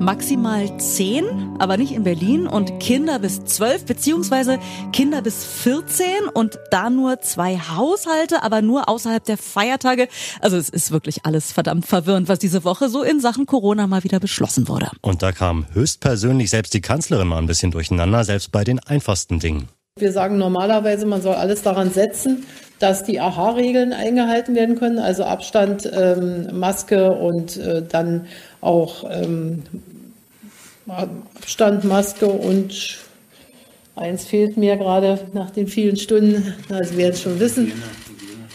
maximal zehn, aber nicht in Berlin und Kinder bis zwölf beziehungsweise Kinder bis 14 und da nur zwei Haushalte, aber nur außerhalb der Feiertage. Also es ist wirklich alles verdammt verwirrend, was diese Woche so in Sachen Corona mal wieder beschlossen wurde. Und da kam höchstpersönlich selbst die Kanzlerin mal ein bisschen durcheinander, selbst bei den einfachsten Dingen. Wir sagen normalerweise, man soll alles daran setzen, dass die AHA-Regeln eingehalten werden können, also Abstand, ähm, Maske und äh, dann auch ähm, Abstand, Maske und eins fehlt mir gerade nach den vielen Stunden, also wir jetzt schon wissen.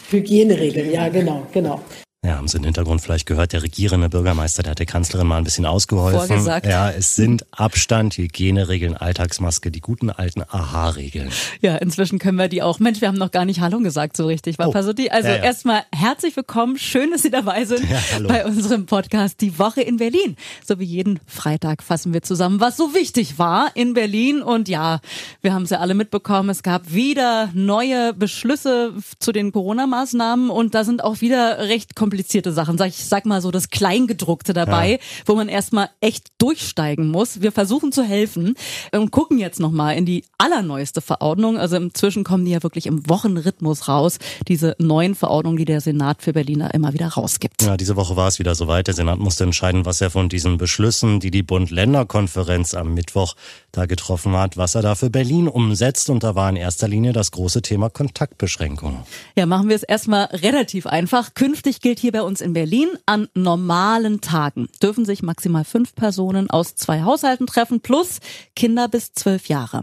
Hygieneregeln, ja genau, genau. Ja, haben Sie im Hintergrund vielleicht gehört, der regierende Bürgermeister, der hat der Kanzlerin mal ein bisschen ausgeholfen. Vorgesagt. Ja, es sind Abstand, Hygieneregeln, Alltagsmaske, die guten alten Aha-Regeln. Ja, inzwischen können wir die auch. Mensch, wir haben noch gar nicht Hallo gesagt so richtig. War Oh. Pasuti. Also Ja, ja. erstmal herzlich willkommen. Schön, dass Sie dabei sind Ja, bei unserem Podcast Die Woche in Berlin. So wie jeden Freitag fassen wir zusammen, was so wichtig war in Berlin. Und ja, wir haben es ja alle mitbekommen. Es gab wieder neue Beschlüsse zu den Corona-Maßnahmen und da sind auch wieder recht komplizierte Sachen. Sag, ich sag mal so das Kleingedruckte dabei, wo man erstmal echt durchsteigen muss. Wir versuchen zu helfen und gucken jetzt nochmal in die allerneueste Verordnung. Also inzwischen kommen die ja wirklich im Wochenrhythmus raus. Diese neuen Verordnungen, die der Senat für Berliner immer wieder rausgibt. Ja, diese Woche war es wieder soweit. Der Senat musste entscheiden, was er von diesen Beschlüssen, die die Bund-Länder-Konferenz am Mittwoch da getroffen hat, was er da für Berlin umsetzt. Und da war in erster Linie das große Thema Kontaktbeschränkungen. Ja, machen wir es erstmal relativ einfach. Künftig gilt hier bei uns in Berlin, an normalen Tagen dürfen sich maximal fünf Personen aus zwei Haushalten treffen, plus Kinder bis zwölf Jahre.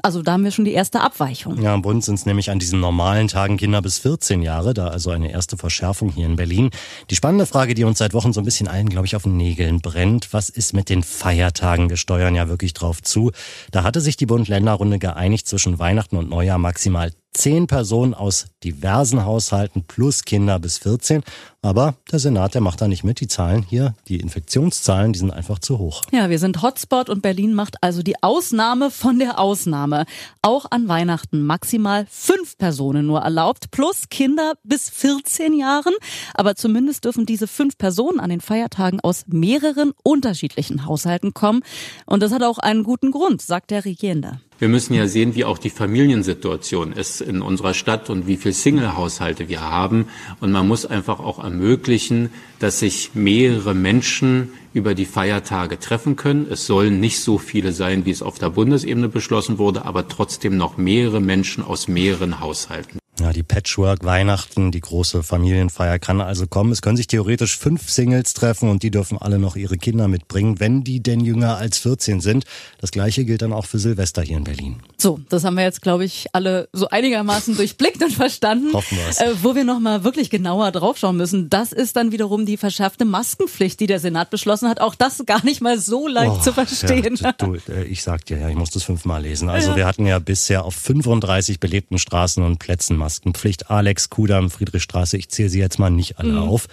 Also da haben wir schon die erste Abweichung. Ja, im Bund sind es nämlich an diesen normalen Tagen Kinder bis 14 Jahre, da also eine erste Verschärfung hier in Berlin. Die spannende Frage, die uns seit Wochen so ein bisschen allen, glaube ich, auf den Nägeln brennt, was ist mit den Feiertagen? Wir steuern ja wirklich drauf zu. Da hatte sich die Bund-Länder-Runde geeinigt, zwischen Weihnachten und Neujahr maximal zehn Personen aus diversen Haushalten plus Kinder bis 14. Aber der Senat, der macht da nicht mit. Die Zahlen hier, die Infektionszahlen, die sind einfach zu hoch. Ja, wir sind Hotspot und Berlin macht also die Ausnahme von der Ausnahme. Auch an Weihnachten maximal fünf Personen nur erlaubt, plus Kinder bis 14 Jahren. Aber zumindest dürfen diese fünf Personen an den Feiertagen aus mehreren unterschiedlichen Haushalten kommen. Und das hat auch einen guten Grund, sagt der Regierende. Wir müssen ja sehen, wie auch die Familiensituation ist in unserer Stadt und wie viele Single-Haushalte wir haben. Und man muss einfach auch ermöglichen, dass sich mehrere Menschen über die Feiertage treffen können. Es sollen nicht so viele sein, wie es auf der Bundesebene beschlossen wurde, aber trotzdem noch mehrere Menschen aus mehreren Haushalten. Ja, die Patchwork-Weihnachten, die große Familienfeier kann also kommen. Es können sich theoretisch fünf Singles treffen und die dürfen alle noch ihre Kinder mitbringen, wenn die denn jünger als 14 sind. Das gleiche gilt dann auch für Silvester hier in Berlin. So, das haben wir jetzt, glaube ich, alle so einigermaßen durchblickt und verstanden. Hoffen wir's. Äh, wo wir nochmal wirklich genauer draufschauen müssen, das ist dann wiederum die verschärfte Maskenpflicht, die der Senat beschlossen hat. Auch das gar nicht mal so leicht Oh, zu verstehen. Ja, du, ich sag dir ja, ich muss das fünfmal lesen. Also wir hatten ja bisher auf 35 belebten Straßen und Plätzen Maskenpflicht. Alex, Kudam, Friedrichstraße, ich zähle sie jetzt mal nicht alle Mhm. auf.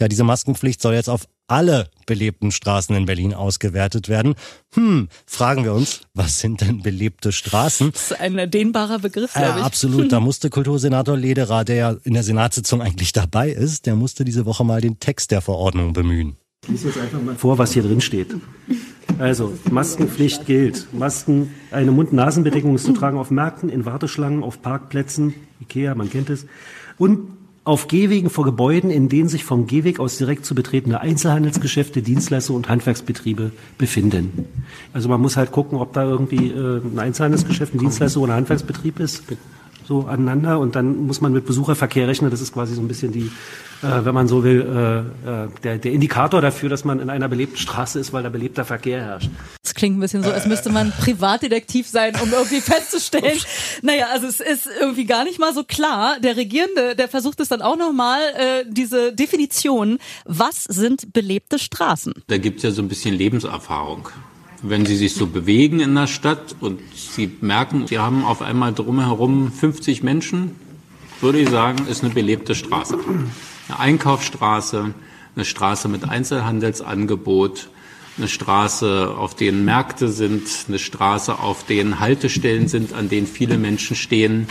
Ja, diese Maskenpflicht soll jetzt auf alle belebten Straßen in Berlin ausgewertet werden. Hm, fragen wir uns, was sind denn belebte Straßen? Das ist ein dehnbarer Begriff, Ja, glaube ich. absolut. Da musste Kultursenator Lederer, der ja in der Senatssitzung eigentlich dabei ist, der musste diese Woche mal den Text der Verordnung bemühen. Ich lese jetzt einfach mal vor, was hier drin steht. Also, Maskenpflicht gilt. Masken, eine Mund-Nasen-Bedeckung ist zu tragen auf Märkten, in Warteschlangen, auf Parkplätzen, Ikea, man kennt es, und auf Gehwegen vor Gebäuden, in denen sich vom Gehweg aus direkt zu betretende Einzelhandelsgeschäfte, Dienstleister und Handwerksbetriebe befinden. Also man muss halt gucken, ob da irgendwie äh, ein Einzelhandelsgeschäft, ein Dienstleister oder ein Handwerksbetrieb ist, so aneinander und dann muss man mit Besucherverkehr rechnen. Das ist quasi so ein bisschen die, äh, wenn man so will, äh, äh, der, der Indikator dafür, dass man in einer belebten Straße ist, weil da belebter Verkehr herrscht. Das klingt ein bisschen so, als müsste man Privatdetektiv sein, um irgendwie festzustellen. Naja, also es ist irgendwie gar nicht mal so klar. Der Regierende, der versucht es dann auch nochmal, äh, diese Definition. Was sind belebte Straßen? Da gibt's ja so ein bisschen Lebenserfahrung. Wenn Sie sich so bewegen in der Stadt und Sie merken, Sie haben auf einmal drumherum 50 Menschen, würde ich sagen, ist eine belebte Straße. Eine Einkaufsstraße, eine Straße mit Einzelhandelsangebot, eine Straße, auf denen Märkte sind, eine Straße, auf denen Haltestellen sind, an denen viele Menschen stehen.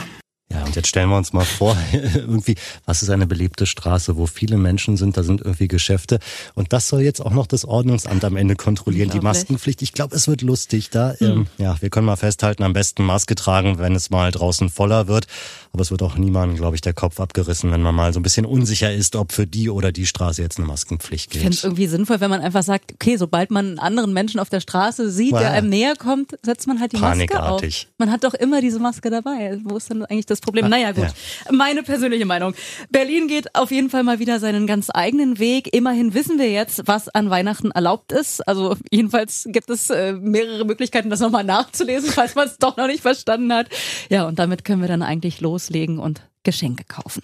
Ja, und jetzt stellen wir uns mal vor, irgendwie, was ist eine belebte Straße, wo viele Menschen sind, da sind irgendwie Geschäfte. Und das soll jetzt auch noch das Ordnungsamt am Ende kontrollieren, die Maskenpflicht. Ich glaube, es wird lustig da. Hm. Ähm, ja, wir können mal festhalten, am besten Maske tragen, wenn es mal draußen voller wird. Aber es wird auch niemandem, glaube ich, der Kopf abgerissen, wenn man mal so ein bisschen unsicher ist, ob für die oder die Straße jetzt eine Maskenpflicht gilt. Ich finde es irgendwie sinnvoll, wenn man einfach sagt, okay, sobald man einen anderen Menschen auf der Straße sieht, ja. der einem näher kommt, setzt man halt die Maske auf. Man hat doch immer diese Maske dabei. Wo ist dann eigentlich das Problem? Naja, gut. Ja. Meine persönliche Meinung. Berlin geht auf jeden Fall mal wieder seinen ganz eigenen Weg. Immerhin wissen wir jetzt, was an Weihnachten erlaubt ist. Also jedenfalls gibt es äh, mehrere Möglichkeiten, das nochmal nachzulesen, falls man es doch noch nicht verstanden hat. Ja, und damit können wir dann eigentlich los loslegen und Geschenke kaufen.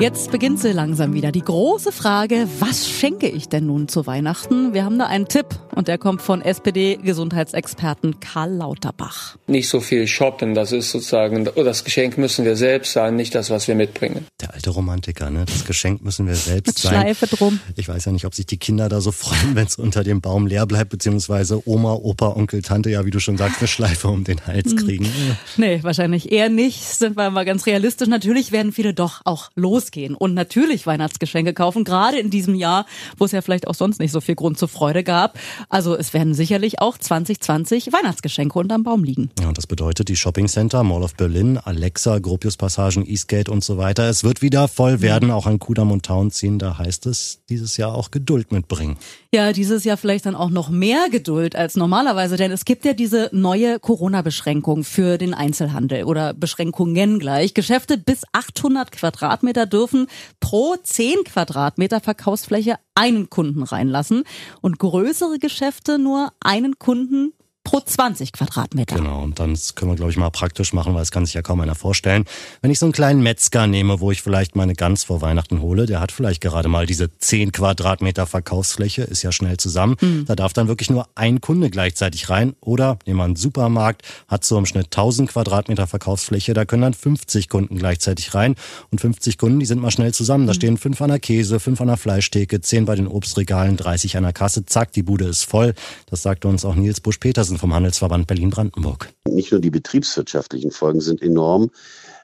Jetzt beginnt sie langsam wieder. Die große Frage, was schenke ich denn nun zu Weihnachten? Wir haben da einen Tipp und der kommt von SPD-Gesundheitsexperten Karl Lauterbach. Nicht so viel shoppen, das ist sozusagen, das Geschenk müssen wir selbst sein, nicht das, was wir mitbringen. Der alte Romantiker, ne? Das Geschenk müssen wir selbst Mit sein. Schleife drum. Ich weiß ja nicht, ob sich die Kinder da so freuen, wenn es unter dem Baum leer bleibt, beziehungsweise Oma, Opa, Onkel, Tante, ja, wie du schon sagst, eine Schleife um den Hals hm. kriegen. Nee, wahrscheinlich eher nicht. Sind wir mal ganz realistisch. Natürlich werden viele doch auch los rausgehen und natürlich Weihnachtsgeschenke kaufen, gerade in diesem Jahr, wo es ja vielleicht auch sonst nicht so viel Grund zur Freude gab. Also es werden sicherlich auch 2020 Weihnachtsgeschenke unterm Baum liegen. Ja, und das bedeutet die Shopping Center, Mall of Berlin, Alexa, Gropius Passagen, Eastgate und so weiter. Es wird wieder voll werden, auch an Kudam und Town ziehen. Da heißt es dieses Jahr auch Geduld mitbringen. Ja, dieses Jahr vielleicht dann auch noch mehr Geduld als normalerweise, denn es gibt ja diese neue Corona-Beschränkung für den Einzelhandel oder Beschränkungen gleich. Geschäfte bis 800 Quadratmeter dürfen pro 10 Quadratmeter Verkaufsfläche einen Kunden reinlassen und größere Geschäfte nur einen Kunden pro 20 Quadratmeter. Genau, und dann können wir, glaube ich, mal praktisch machen, weil es kann sich ja kaum einer vorstellen. Wenn ich so einen kleinen Metzger nehme, wo ich vielleicht meine Gans vor Weihnachten hole, der hat vielleicht gerade mal diese 10 Quadratmeter Verkaufsfläche, ist ja schnell zusammen. Mhm. Da darf dann wirklich nur ein Kunde gleichzeitig rein. Oder nehmen wir einen Supermarkt, hat so im Schnitt 1000 Quadratmeter Verkaufsfläche, da können dann 50 Kunden gleichzeitig rein. Und 50 Kunden, die sind mal schnell zusammen. Da mhm. stehen fünf an der Käse, fünf an der Fleischtheke, zehn bei den Obstregalen, 30 an der Kasse. Zack, die Bude ist voll. Das sagte uns auch Nils Busch-Petersen vom Handelsverband Berlin-Brandenburg. Nicht nur die betriebswirtschaftlichen Folgen sind enorm,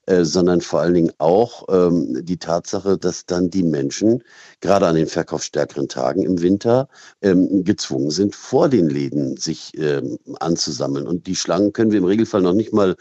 äh, sondern vor allen Dingen auch ähm, die Tatsache, dass dann die Menschen gerade an den verkaufsstärkeren Tagen im Winter ähm, gezwungen sind, vor den Läden sich ähm, anzusammeln. Und die Schlangen können wir im Regelfall noch nicht mal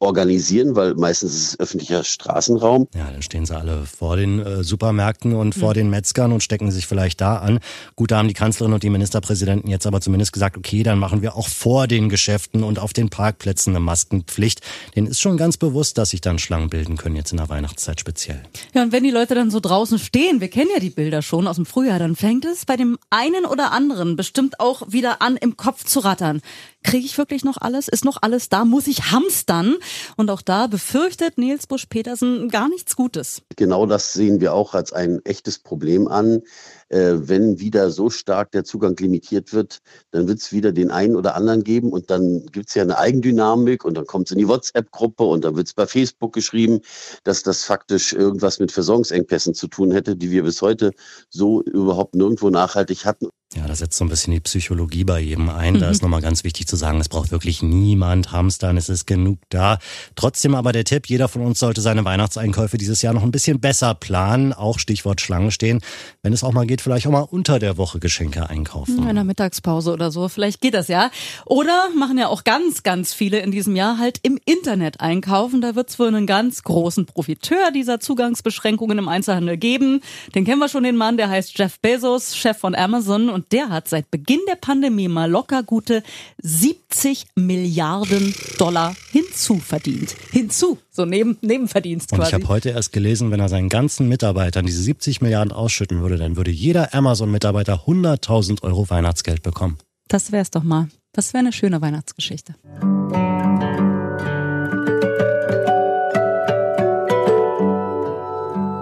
organisieren, weil meistens ist es öffentlicher Straßenraum. Ja, dann stehen sie alle vor den äh, Supermärkten und vor mhm. den Metzgern und stecken sich vielleicht da an. Gut, da haben die Kanzlerin und die Ministerpräsidenten jetzt aber zumindest gesagt, okay, dann machen wir auch vor den Geschäften und auf den Parkplätzen eine Maskenpflicht. Denen ist schon ganz bewusst, dass sich dann Schlangen bilden können, jetzt in der Weihnachtszeit speziell. Ja, und wenn die Leute dann so draußen stehen, wir kennen ja die Bilder schon aus dem Frühjahr, dann fängt es bei dem einen oder anderen bestimmt auch wieder an, im Kopf zu rattern. Kriege ich wirklich noch alles? Ist noch alles da? Muss ich hamstern? Und auch da befürchtet Nils Busch-Petersen gar nichts Gutes. Genau das sehen wir auch als ein echtes Problem an. Äh, wenn wieder so stark der Zugang limitiert wird, dann wird es wieder den einen oder anderen geben und dann gibt es ja eine Eigendynamik und dann kommt es in die WhatsApp-Gruppe und dann wird es bei Facebook geschrieben, dass das faktisch irgendwas mit Versorgungsengpässen zu tun hätte, die wir bis heute so überhaupt nirgendwo nachhaltig hatten. Ja, da setzt so ein bisschen die Psychologie bei jedem ein. Mhm. Da ist nochmal ganz wichtig zu sagen, es braucht wirklich niemand Hamstern, es ist genug da. Trotzdem aber der Tipp, jeder von uns sollte seine Weihnachtseinkäufe dieses Jahr noch ein bisschen besser planen, auch Stichwort Schlange stehen. Wenn es auch mal geht, vielleicht auch mal unter der Woche Geschenke einkaufen. In einer Mittagspause oder so, vielleicht geht das ja. Oder machen ja auch ganz, ganz viele in diesem Jahr halt im Internet einkaufen. Da wird es wohl einen ganz großen Profiteur dieser Zugangsbeschränkungen im Einzelhandel geben. Den kennen wir schon, den Mann, der heißt Jeff Bezos, Chef von Amazon und der hat seit Beginn der Pandemie mal locker gute 70 Milliarden Dollar hinzuverdient. Hinzu, so neben, Nebenverdienst quasi. Und ich habe heute erst gelesen, wenn er seinen ganzen Mitarbeitern diese 70 Milliarden ausschütten würde, dann würde jeder Amazon-Mitarbeiter 100.000 Euro Weihnachtsgeld bekommen. Das wär's doch mal. Das wäre eine schöne Weihnachtsgeschichte.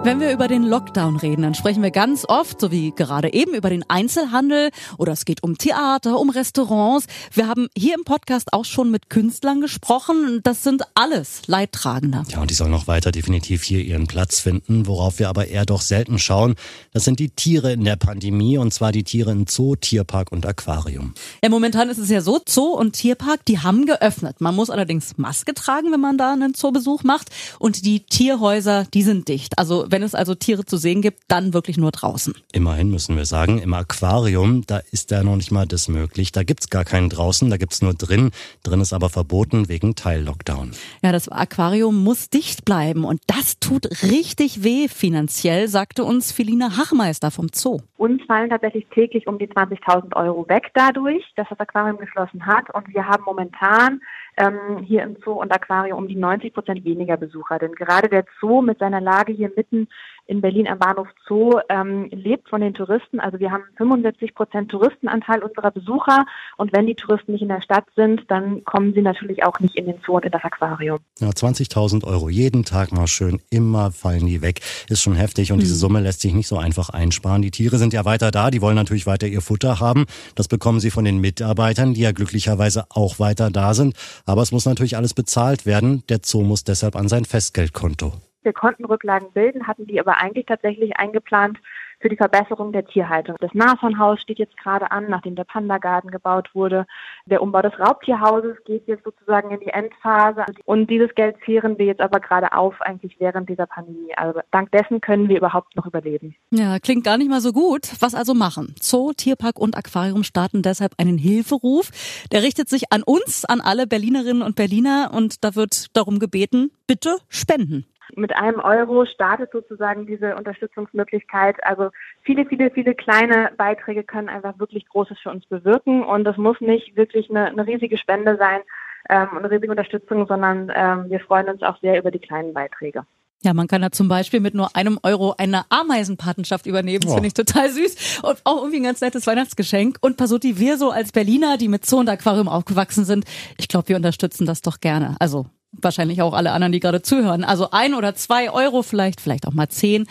Wenn wir über den Lockdown reden, dann sprechen wir ganz oft, so wie gerade eben, über den Einzelhandel oder es geht um Theater, um Restaurants. Wir haben hier im Podcast auch schon mit Künstlern gesprochen. Das sind alles Leidtragende. Ja, und die sollen noch weiter definitiv hier ihren Platz finden. Worauf wir aber eher doch selten schauen, das sind die Tiere in der Pandemie und zwar die Tiere in Zoo, Tierpark und Aquarium. Ja, momentan ist es ja so, Zoo und Tierpark, die haben geöffnet. Man muss allerdings Maske tragen, wenn man da einen Zoobesuch macht. Und die Tierhäuser, die sind dicht. Also wenn es also Tiere zu sehen gibt, dann wirklich nur draußen. Immerhin müssen wir sagen, im Aquarium, da ist ja noch nicht mal das möglich. Da gibt's gar keinen draußen, da gibt's nur drin. Drin ist aber verboten wegen Teil-Lockdown. Ja, das Aquarium muss dicht bleiben und das tut richtig weh finanziell, sagte uns Felina Hachmeister vom Zoo. Uns fallen tatsächlich täglich um die 20.000 Euro weg dadurch, dass das Aquarium geschlossen hat und wir haben momentan ähm, hier im Zoo und Aquarium um die 90 Prozent weniger Besucher. Denn gerade der Zoo mit seiner Lage hier mitten in Berlin am Bahnhof Zoo ähm, lebt von den Touristen. Also wir haben 75 Prozent Touristenanteil unserer Besucher. Und wenn die Touristen nicht in der Stadt sind, dann kommen sie natürlich auch nicht in den Zoo und in das Aquarium. Ja, 20.000 Euro jeden Tag mal schön, immer fallen die weg. Ist schon heftig und mhm. diese Summe lässt sich nicht so einfach einsparen. Die Tiere sind ja weiter da, die wollen natürlich weiter ihr Futter haben. Das bekommen sie von den Mitarbeitern, die ja glücklicherweise auch weiter da sind. Aber es muss natürlich alles bezahlt werden. Der Zoo muss deshalb an sein Festgeldkonto wir konnten Rücklagen bilden, hatten die aber eigentlich tatsächlich eingeplant für die Verbesserung der Tierhaltung. Das Nashornhaus steht jetzt gerade an, nachdem der Pandagarten gebaut wurde. Der Umbau des Raubtierhauses geht jetzt sozusagen in die Endphase. Und dieses Geld zehren wir jetzt aber gerade auf, eigentlich während dieser Pandemie. Also dank dessen können wir überhaupt noch überleben. Ja, klingt gar nicht mal so gut. Was also machen? Zoo, Tierpark und Aquarium starten deshalb einen Hilferuf. Der richtet sich an uns, an alle Berlinerinnen und Berliner und da wird darum gebeten, bitte spenden. Mit einem Euro startet sozusagen diese Unterstützungsmöglichkeit. Also viele, viele, viele kleine Beiträge können einfach wirklich Großes für uns bewirken. Und das muss nicht wirklich eine, eine riesige Spende sein, ähm, eine riesige Unterstützung, sondern ähm, wir freuen uns auch sehr über die kleinen Beiträge. Ja, man kann da zum Beispiel mit nur einem Euro eine Ameisenpatenschaft übernehmen. Das oh. finde ich total süß. Und auch irgendwie ein ganz nettes Weihnachtsgeschenk. Und Pasuti, wir so als Berliner, die mit Zoo und Aquarium aufgewachsen sind, ich glaube, wir unterstützen das doch gerne. Also wahrscheinlich auch alle anderen, die gerade zuhören. Also ein oder zwei Euro vielleicht, vielleicht auch mal zehn.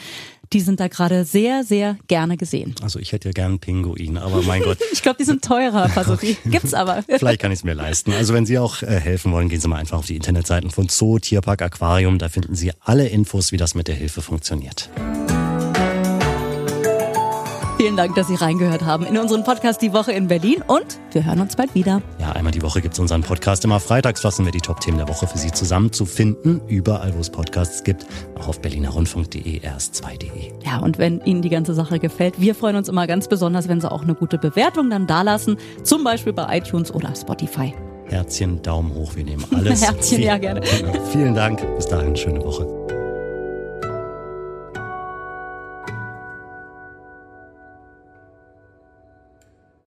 Die sind da gerade sehr, sehr gerne gesehen. Also ich hätte ja gern Pinguin, aber mein Gott. ich glaube, die sind teurer, Pasotti. Gibt's aber. Vielleicht kann ich es mir leisten. Also wenn Sie auch äh, helfen wollen, gehen Sie mal einfach auf die Internetseiten von Zoo, Tierpark, Aquarium. Da finden Sie alle Infos, wie das mit der Hilfe funktioniert. Vielen Dank, dass Sie reingehört haben in unseren Podcast Die Woche in Berlin und wir hören uns bald wieder. Ja, einmal die Woche gibt es unseren Podcast. Immer freitags fassen wir die Top-Themen der Woche für Sie zusammen zu finden. Überall, wo es Podcasts gibt. Auch auf berlinerrundfunk.de, rs2.de. Ja, und wenn Ihnen die ganze Sache gefällt, wir freuen uns immer ganz besonders, wenn Sie auch eine gute Bewertung dann dalassen. Zum Beispiel bei iTunes oder Spotify. Herzchen, Daumen hoch, wir nehmen alles. Herzchen, Viel, ja gerne. Vielen Dank. Bis dahin, schöne Woche.